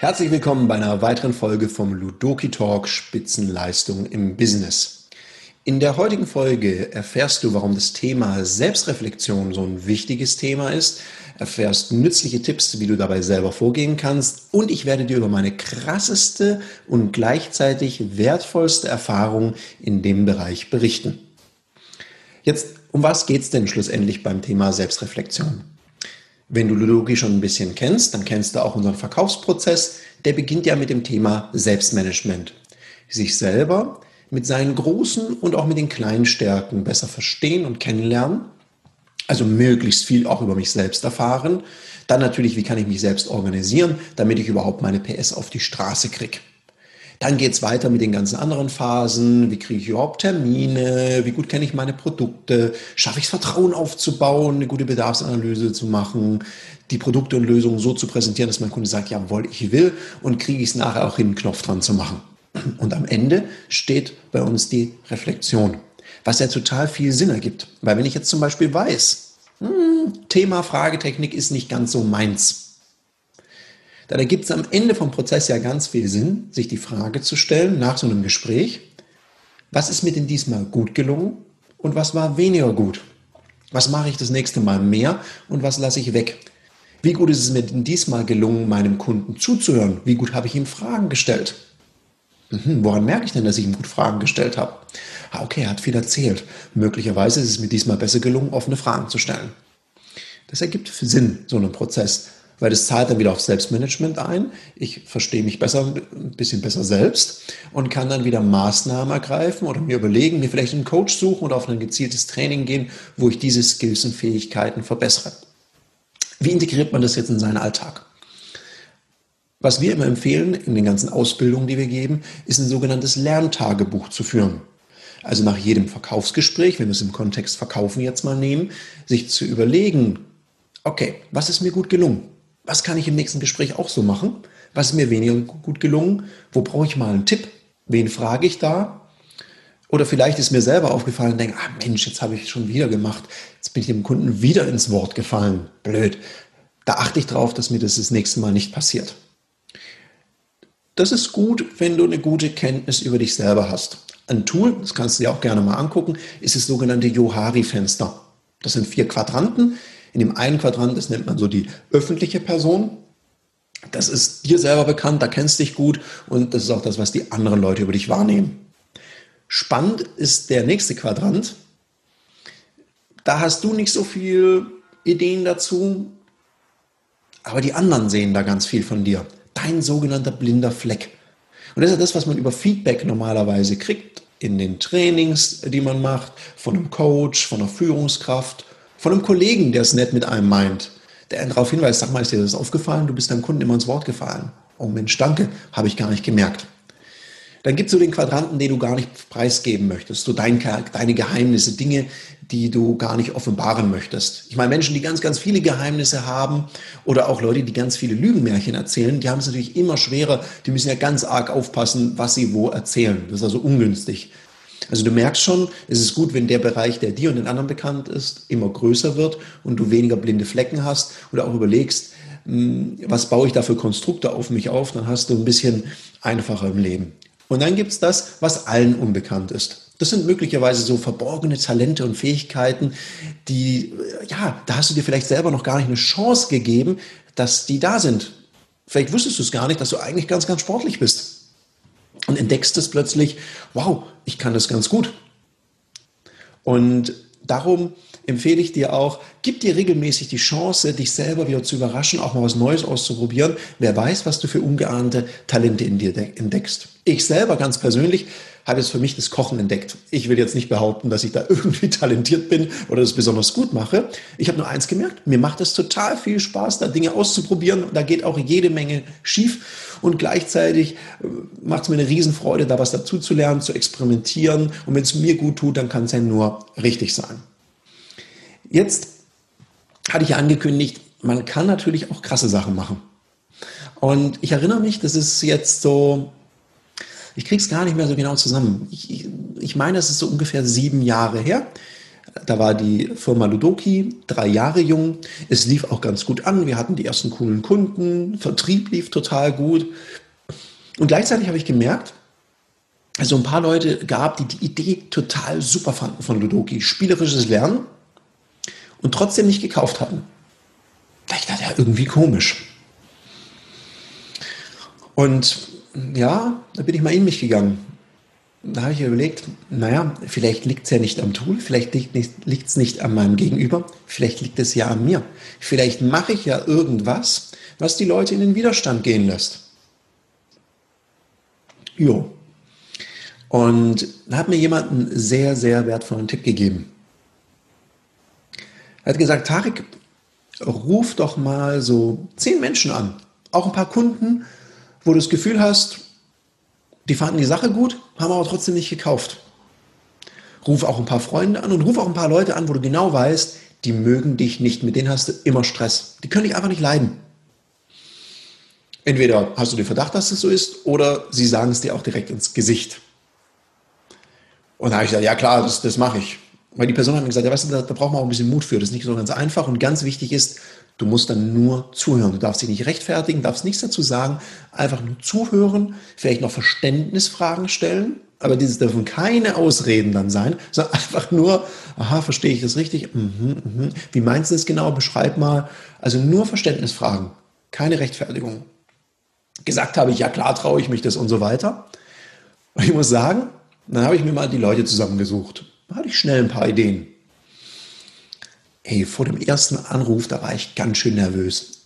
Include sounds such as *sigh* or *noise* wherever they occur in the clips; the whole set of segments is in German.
Herzlich willkommen bei einer weiteren Folge vom Ludoki Talk Spitzenleistung im Business. In der heutigen Folge erfährst du, warum das Thema Selbstreflexion so ein wichtiges Thema ist, erfährst nützliche Tipps, wie du dabei selber vorgehen kannst und ich werde dir über meine krasseste und gleichzeitig wertvollste Erfahrung in dem Bereich berichten. Jetzt, um was geht es denn schlussendlich beim Thema Selbstreflexion? Wenn du Ludoki schon ein bisschen kennst, dann kennst du auch unseren Verkaufsprozess. Der beginnt ja mit dem Thema Selbstmanagement. Sich selber mit seinen großen und auch mit den kleinen Stärken besser verstehen und kennenlernen. Also möglichst viel auch über mich selbst erfahren. Dann natürlich, wie kann ich mich selbst organisieren, damit ich überhaupt meine PS auf die Straße kriege. Dann geht es weiter mit den ganzen anderen Phasen. Wie kriege ich überhaupt Termine? Wie gut kenne ich meine Produkte? Schaffe ich es, Vertrauen aufzubauen, eine gute Bedarfsanalyse zu machen, die Produkte und Lösungen so zu präsentieren, dass mein Kunde sagt, jawohl, ich will und kriege ich es nachher auch hin, einen Knopf dran zu machen. Und am Ende steht bei uns die Reflexion, was ja total viel Sinn ergibt. Weil wenn ich jetzt zum Beispiel weiß, hm, Thema Fragetechnik ist nicht ganz so meins, dann ergibt es am Ende vom Prozess ja ganz viel Sinn, sich die Frage zu stellen nach so einem Gespräch, was ist mir denn diesmal gut gelungen und was war weniger gut? Was mache ich das nächste Mal mehr und was lasse ich weg? Wie gut ist es mir denn diesmal gelungen, meinem Kunden zuzuhören? Wie gut habe ich ihm Fragen gestellt? Mhm, woran merke ich denn, dass ich ihm gut Fragen gestellt habe? Ah, okay, er hat viel erzählt. Möglicherweise ist es mir diesmal besser gelungen, offene Fragen zu stellen. Das ergibt Sinn, so einen Prozess weil das zahlt dann wieder auf Selbstmanagement ein. Ich verstehe mich besser, ein bisschen besser selbst und kann dann wieder Maßnahmen ergreifen oder mir überlegen, mir vielleicht einen Coach suchen oder auf ein gezieltes Training gehen, wo ich diese Skills und Fähigkeiten verbessere. Wie integriert man das jetzt in seinen Alltag? Was wir immer empfehlen in den ganzen Ausbildungen, die wir geben, ist ein sogenanntes Lerntagebuch zu führen. Also nach jedem Verkaufsgespräch, wenn wir es im Kontext Verkaufen jetzt mal nehmen, sich zu überlegen, okay, was ist mir gut gelungen? Was kann ich im nächsten Gespräch auch so machen? Was ist mir weniger gut gelungen? Wo brauche ich mal einen Tipp? Wen frage ich da? Oder vielleicht ist mir selber aufgefallen und denke, ah Mensch, jetzt habe ich schon wieder gemacht. Jetzt bin ich dem Kunden wieder ins Wort gefallen. Blöd. Da achte ich drauf, dass mir das das nächste Mal nicht passiert. Das ist gut, wenn du eine gute Kenntnis über dich selber hast. Ein Tool, das kannst du dir auch gerne mal angucken, ist das sogenannte Johari-Fenster. Das sind vier Quadranten, in dem einen Quadrant, das nennt man so die öffentliche Person. Das ist dir selber bekannt, da kennst du dich gut und das ist auch das, was die anderen Leute über dich wahrnehmen. Spannend ist der nächste Quadrant. Da hast du nicht so viel Ideen dazu, aber die anderen sehen da ganz viel von dir. Dein sogenannter blinder Fleck. Und das ist das, was man über Feedback normalerweise kriegt in den Trainings, die man macht, von einem Coach, von einer Führungskraft von einem Kollegen, der es nett mit einem meint, der einen darauf hinweist, sag mal, ist dir das aufgefallen? Du bist deinem Kunden immer ins Wort gefallen. Oh Mensch, danke, habe ich gar nicht gemerkt. Dann gibt es so den Quadranten, den du gar nicht preisgeben möchtest, so dein, deine Geheimnisse, Dinge, die du gar nicht offenbaren möchtest. Ich meine, Menschen, die ganz, ganz viele Geheimnisse haben oder auch Leute, die ganz viele Lügenmärchen erzählen, die haben es natürlich immer schwerer. Die müssen ja ganz arg aufpassen, was sie wo erzählen. Das ist also ungünstig. Also du merkst schon, es ist gut, wenn der Bereich, der dir und den anderen bekannt ist, immer größer wird und du weniger blinde Flecken hast oder auch überlegst, hm, was baue ich da für Konstrukte auf mich auf, dann hast du ein bisschen einfacher im Leben. Und dann gibt es das, was allen unbekannt ist. Das sind möglicherweise so verborgene Talente und Fähigkeiten, die, ja, da hast du dir vielleicht selber noch gar nicht eine Chance gegeben, dass die da sind. Vielleicht wusstest du es gar nicht, dass du eigentlich ganz, ganz sportlich bist und entdeckst es plötzlich, wow, ich kann das ganz gut. Und darum empfehle ich dir auch, gib dir regelmäßig die Chance, dich selber wieder zu überraschen, auch mal was Neues auszuprobieren. Wer weiß, was du für ungeahnte Talente in dir entdeckst. Ich selber ganz persönlich habe jetzt für mich das Kochen entdeckt. Ich will jetzt nicht behaupten, dass ich da *laughs* irgendwie talentiert bin oder das besonders gut mache. Ich habe nur eins gemerkt, mir macht es total viel Spaß, da Dinge auszuprobieren. Da geht auch jede Menge schief und gleichzeitig äh, macht es mir eine Riesenfreude, da was dazu zu lernen, zu experimentieren. Und wenn es mir gut tut, dann kann es ja nur richtig sein. Jetzt hatte ich ja angekündigt, man kann natürlich auch krasse Sachen machen. Und ich erinnere mich, das ist jetzt so ich kriege es gar nicht mehr so genau zusammen. Ich, ich, meine, es ist so ungefähr sieben Jahre her. Da war die Firma Ludoki drei Jahre jung. Es lief auch ganz gut an. Wir hatten die ersten coolen Kunden. Vertrieb lief total gut. Und gleichzeitig habe ich gemerkt, also ein paar Leute gab, die die Idee total super fanden von Ludoki. Spielerisches Lernen und trotzdem nicht gekauft hatten. Da ich dachte, ja, irgendwie komisch. Und ja, da bin ich mal in mich gegangen. Da habe ich überlegt, naja, vielleicht liegt es ja nicht am Tool, vielleicht liegt es nicht an meinem Gegenüber, vielleicht liegt es ja an mir. Vielleicht mache ich ja irgendwas, was die Leute in den Widerstand gehen lässt. Jo. Und da hat mir jemand einen sehr, sehr wertvollen Tipp gegeben. Er hat gesagt, Tarek, ruf doch mal so zehn Menschen an, auch ein paar Kunden, wo du das Gefühl hast, die fanden die Sache gut, haben aber trotzdem nicht gekauft. Ruf auch ein paar Freunde an und ruf auch ein paar Leute an, wo du genau weißt, die mögen dich nicht, mit denen hast du immer Stress. Die können dich einfach nicht leiden. Entweder hast du den Verdacht, dass es so ist, oder sie sagen es dir auch direkt ins Gesicht. Und da habe ich gesagt, ja klar, das, das mache ich. Weil die Person hat mir gesagt, ja, weißt du, da, da braucht man auch ein bisschen Mut für. Das ist nicht so ganz einfach. Und ganz wichtig ist, du musst dann nur zuhören. Du darfst dich nicht rechtfertigen, darfst nichts dazu sagen. Einfach nur zuhören, vielleicht noch Verständnisfragen stellen. Aber dieses dürfen keine Ausreden dann sein, *laughs* sondern einfach nur, aha, verstehe ich das richtig? Mhm, mhm. Wie meinst du das genau? Beschreib mal. Also nur Verständnisfragen, keine Rechtfertigung. Gesagt habe ich, ja klar, traue ich mich das und so weiter. Und ich muss sagen, dann habe ich mir mal die Leute zusammengesucht. Da hatte ich schnell ein paar Ideen. Ey, vor dem ersten Anruf, da war ich ganz schön nervös.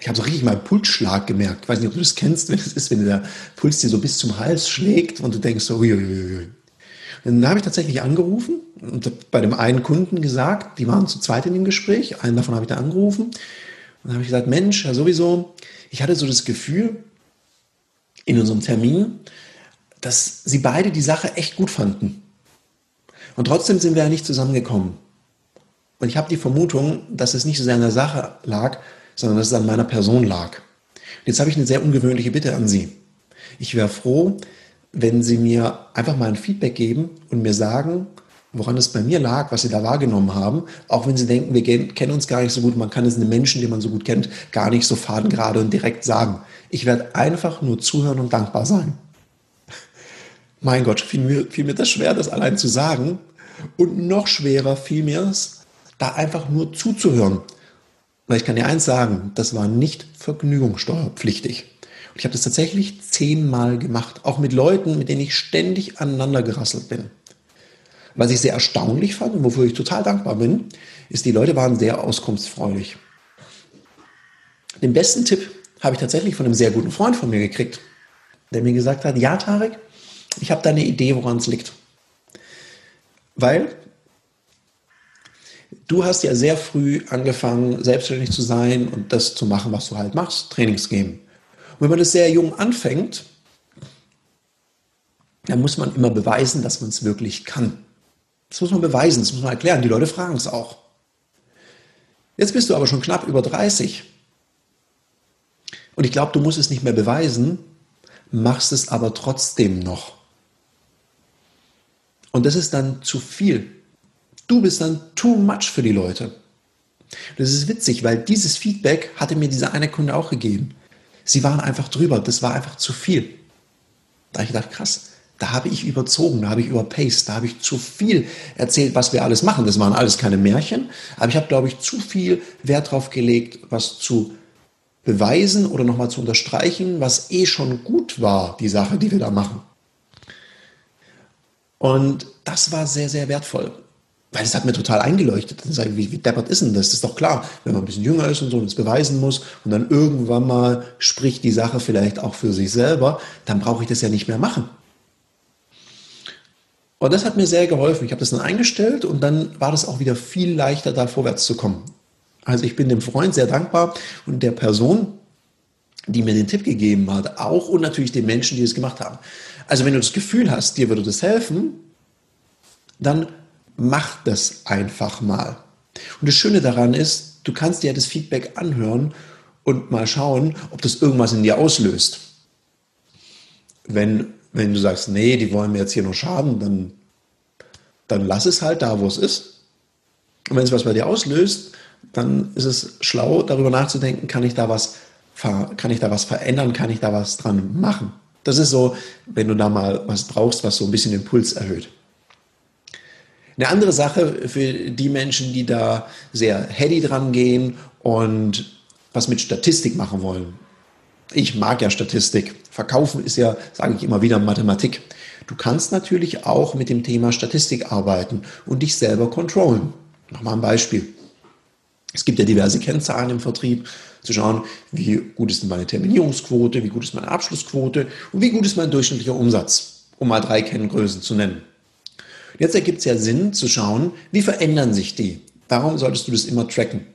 Ich habe so richtig meinen Pulsschlag gemerkt. Ich weiß nicht, ob du das kennst, wenn es ist, wenn der Puls dir so bis zum Hals schlägt und du denkst so, uiuiui. Und dann habe ich tatsächlich angerufen und bei dem einen Kunden gesagt, die waren zu zweit in dem Gespräch, einen davon habe ich da angerufen. Und dann habe ich gesagt, Mensch, ja sowieso, ich hatte so das Gefühl in unserem Termin, dass sie beide die Sache echt gut fanden. Und trotzdem sind wir ja nicht zusammengekommen. Und ich habe die Vermutung, dass es nicht so sehr an der Sache lag, sondern dass es an meiner Person lag. Und jetzt habe ich eine sehr ungewöhnliche Bitte an Sie. Ich wäre froh, wenn Sie mir einfach mal ein Feedback geben und mir sagen, woran es bei mir lag, was Sie da wahrgenommen haben, auch wenn Sie denken, wir kennen uns gar nicht so gut, man kann es einem Menschen, den man so gut kennt, gar nicht so fadengerade und direkt sagen. Ich werde einfach nur zuhören und dankbar sein. Mein Gott, fiel mir, fiel mir das schwer, das allein zu sagen. Und noch schwerer fiel mir es, da einfach nur zuzuhören. Weil ich kann dir eins sagen, das war nicht vergnügungssteuerpflichtig. Und ich habe das tatsächlich zehnmal gemacht, auch mit Leuten, mit denen ich ständig aneinander gerasselt bin. Was ich sehr erstaunlich fand und wofür ich total dankbar bin, ist, die Leute waren sehr auskunftsfreudig. Den besten Tipp habe ich tatsächlich von einem sehr guten Freund von mir gekriegt, der mir gesagt hat, ja, Tarek, ich habe da eine Idee, woran es liegt. Weil du hast ja sehr früh angefangen, selbstständig zu sein und das zu machen, was du halt machst, Trainings geben. Und wenn man das sehr jung anfängt, dann muss man immer beweisen, dass man es wirklich kann. Das muss man beweisen, das muss man erklären. Die Leute fragen es auch. Jetzt bist du aber schon knapp über 30. Und ich glaube, du musst es nicht mehr beweisen, machst es aber trotzdem noch. Und das ist dann zu viel. Du bist dann too much für die Leute. Das ist witzig, weil dieses Feedback hatte mir dieser eine Kunde auch gegeben. Sie waren einfach drüber, das war einfach zu viel. Da habe ich gedacht, krass, da habe ich überzogen, da habe ich überpaced, da habe ich zu viel erzählt, was wir alles machen. Das waren alles keine Märchen, aber ich habe, glaube ich, zu viel Wert darauf gelegt, was zu beweisen oder nochmal zu unterstreichen, was eh schon gut war, die Sache, die wir da machen. Und das war sehr, sehr wertvoll. Weil es hat mir total eingeleuchtet. Dann sage ich, wie, wie deppert ist denn das? Das ist doch klar, wenn man ein bisschen jünger ist und so und es beweisen muss und dann irgendwann mal spricht die Sache vielleicht auch für sich selber, dann brauche ich das ja nicht mehr machen. Und das hat mir sehr geholfen. Ich habe das dann eingestellt und dann war das auch wieder viel leichter, da vorwärts zu kommen. Also ich bin dem Freund sehr dankbar und der Person, die mir den Tipp gegeben hat, auch und natürlich den Menschen, die es gemacht haben. Also wenn du das Gefühl hast, dir würde das helfen, dann mach das einfach mal. Und das Schöne daran ist, du kannst dir das Feedback anhören und mal schauen, ob das irgendwas in dir auslöst. Wenn, wenn du sagst, nee, die wollen mir jetzt hier nur schaden, dann, dann lass es halt da, wo es ist. Und wenn es was bei dir auslöst, dann ist es schlau, darüber nachzudenken, kann ich da was, kann ich da was verändern, kann ich da was dran machen. Das ist so, wenn du da mal was brauchst, was so ein bisschen den Puls erhöht. Eine andere Sache für die Menschen, die da sehr heady dran gehen und was mit Statistik machen wollen. Ich mag ja Statistik. Verkaufen ist ja, sage ich immer wieder, Mathematik. Du kannst natürlich auch mit dem Thema Statistik arbeiten und dich selber controllen. Nochmal ein Beispiel. Es gibt ja diverse Kennzahlen im Vertrieb, zu schauen, wie gut ist meine Terminierungsquote, wie gut ist meine Abschlussquote und wie gut ist mein durchschnittlicher Umsatz, um mal drei Kenngrößen zu nennen. Jetzt ergibt es ja Sinn zu schauen, wie verändern sich die. Darum solltest du das immer tracken.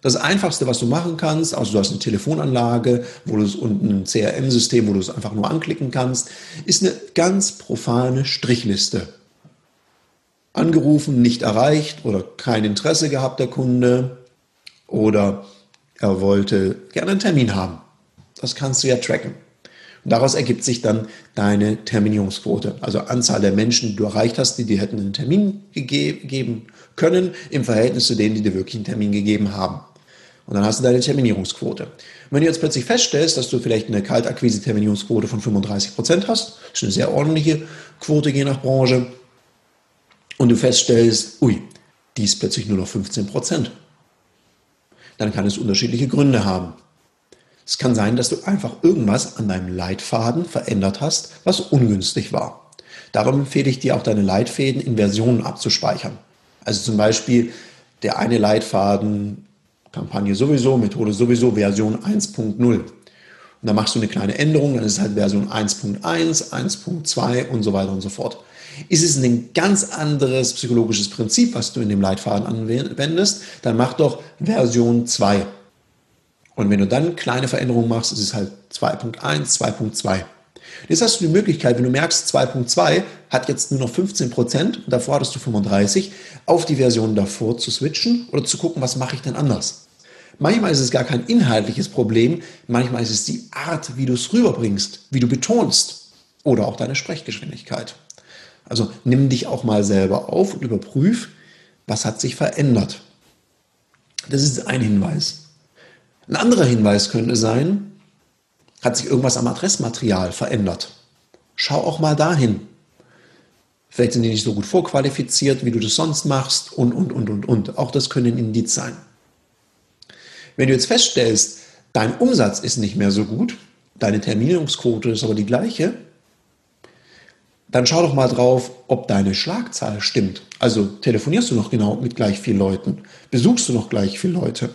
Das Einfachste, was du machen kannst, also du hast eine Telefonanlage, wo du es unten ein CRM-System, wo du es einfach nur anklicken kannst, ist eine ganz profane Strichliste. Angerufen, nicht erreicht oder kein Interesse gehabt der Kunde oder er wollte gerne einen Termin haben. Das kannst du ja tracken. Und daraus ergibt sich dann deine Terminierungsquote, also Anzahl der Menschen, die du erreicht hast, die dir hätten einen Termin gegeben können, im Verhältnis zu denen, die dir wirklich einen Termin gegeben haben. Und dann hast du deine Terminierungsquote. Und wenn du jetzt plötzlich feststellst, dass du vielleicht eine Kaltakquise-Terminierungsquote von 35 Prozent hast, das ist eine sehr ordentliche Quote je nach Branche, und du feststellst, ui, die ist plötzlich nur noch 15 Prozent, dann kann es unterschiedliche Gründe haben. Es kann sein, dass du einfach irgendwas an deinem Leitfaden verändert hast, was ungünstig war. Darum empfehle ich dir auch deine Leitfäden in Versionen abzuspeichern. Also zum Beispiel der eine Leitfaden Kampagne sowieso, Methode sowieso, Version 1.0. Und dann machst du eine kleine Änderung, dann ist es halt Version 1.1, 1.2 und so weiter und so fort. Ist es ein ganz anderes psychologisches Prinzip, was du in dem Leitfaden anwendest, dann mach doch Version 2. Und wenn du dann kleine Veränderungen machst, ist es halt 2.1, 2.2. Jetzt hast du die Möglichkeit, wenn du merkst, 2.2 hat jetzt nur noch 15 Prozent, davor hattest du 35, auf die Version davor zu switchen oder zu gucken, was mache ich denn anders. Manchmal ist es gar kein inhaltliches Problem, manchmal ist es die Art, wie du es rüberbringst, wie du betonst oder auch deine Sprechgeschwindigkeit. Also nimm dich auch mal selber auf und überprüf, was hat sich verändert. Das ist ein Hinweis. Ein anderer Hinweis könnte sein, hat sich irgendwas am Adressmaterial verändert? Schau auch mal dahin. Vielleicht sind die nicht so gut vorqualifiziert, wie du das sonst machst und, und, und, und, und. Auch das können Indiz sein. Wenn du jetzt feststellst, dein Umsatz ist nicht mehr so gut, deine Terminierungsquote ist aber die gleiche, dann schau doch mal drauf, ob deine Schlagzahl stimmt. Also telefonierst du noch genau mit gleich vielen Leuten? Besuchst du noch gleich viele Leute?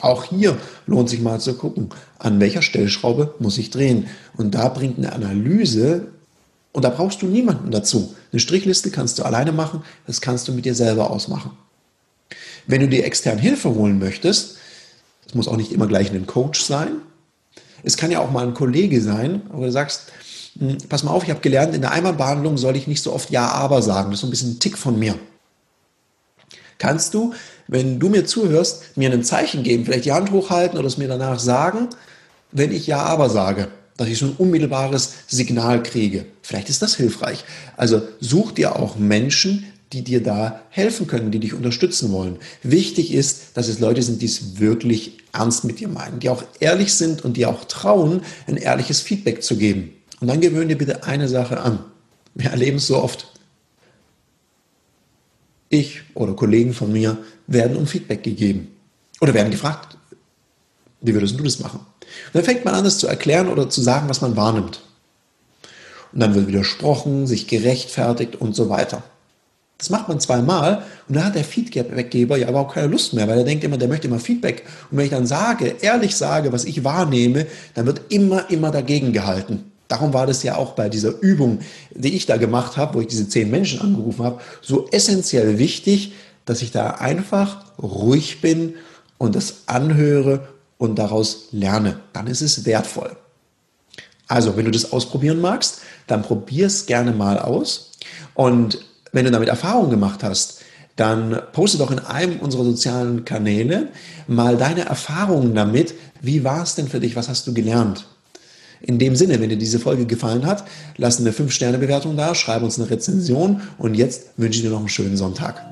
Auch hier lohnt sich mal zu gucken, an welcher Stellschraube muss ich drehen. Und da bringt eine Analyse, und da brauchst du niemanden dazu. Eine Strichliste kannst du alleine machen, das kannst du mit dir selber ausmachen. Wenn du dir extern Hilfe holen möchtest, das muss auch nicht immer gleich ein Coach sein, es kann ja auch mal ein Kollege sein, wo du sagst, pass mal auf, ich habe gelernt, in der Einmalbehandlung soll ich nicht so oft Ja, aber sagen. Das ist so ein bisschen ein Tick von mir. Kannst du wenn du mir zuhörst, mir ein Zeichen geben, vielleicht die Hand hochhalten oder es mir danach sagen, wenn ich Ja, aber sage, dass ich so ein unmittelbares Signal kriege. Vielleicht ist das hilfreich. Also such dir auch Menschen, die dir da helfen können, die dich unterstützen wollen. Wichtig ist, dass es Leute sind, die es wirklich ernst mit dir meinen, die auch ehrlich sind und die auch trauen, ein ehrliches Feedback zu geben. Und dann gewöhn dir bitte eine Sache an. Wir erleben es so oft ich oder Kollegen von mir werden um Feedback gegeben oder werden gefragt, wie würdest du das machen? Und dann fängt man an, das zu erklären oder zu sagen, was man wahrnimmt. Und dann wird widersprochen, sich gerechtfertigt und so weiter. Das macht man zweimal und dann hat der Feedbackgeber ja aber auch keine Lust mehr, weil er denkt immer, der möchte immer Feedback. Und wenn ich dann sage, ehrlich sage, was ich wahrnehme, dann wird immer, immer dagegen gehalten. Darum war das ja auch bei dieser Übung, die ich da gemacht habe, wo ich diese zehn Menschen angerufen habe, so essentiell wichtig, dass ich da einfach ruhig bin und das anhöre und daraus lerne. Dann ist es wertvoll. Also, wenn du das ausprobieren magst, dann probier es gerne mal aus. Und wenn du damit Erfahrung gemacht hast, dann poste doch in einem unserer sozialen Kanäle mal deine Erfahrungen damit. Wie war es denn für dich? Was hast du gelernt? In dem Sinne, wenn dir diese Folge gefallen hat, lass eine 5-Sterne-Bewertung da, schreib uns eine Rezension und jetzt wünsche ich dir noch einen schönen Sonntag.